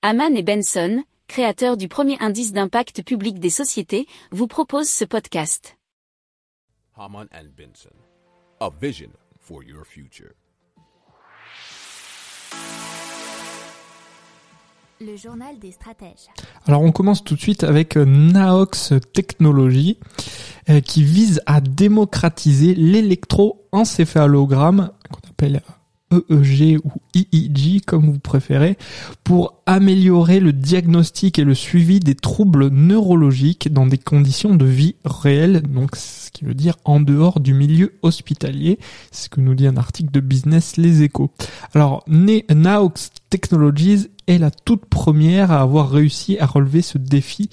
Haman et Benson, créateurs du premier indice d'impact public des sociétés, vous proposent ce podcast. Haman and Benson, a vision for your future. Le journal des stratèges. Alors on commence tout de suite avec euh, Naox Technologies euh, qui vise à démocratiser l'électroencéphalogramme qu'on appelle EEG ou EEG comme vous préférez pour améliorer le diagnostic et le suivi des troubles neurologiques dans des conditions de vie réelles, donc ce qui veut dire en dehors du milieu hospitalier, c'est ce que nous dit un article de Business Les Échos. Alors Naox Technologies est la toute première à avoir réussi à relever ce défi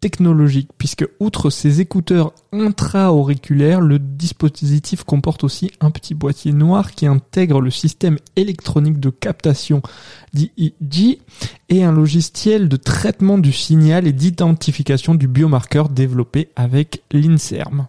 technologique, puisque outre ces écouteurs intra-auriculaires, le dispositif comporte aussi un petit boîtier noir qui intègre le système électronique de captation d'EEG et un logiciel de traitement du signal et d'identification du biomarqueur développé avec l'INSERM.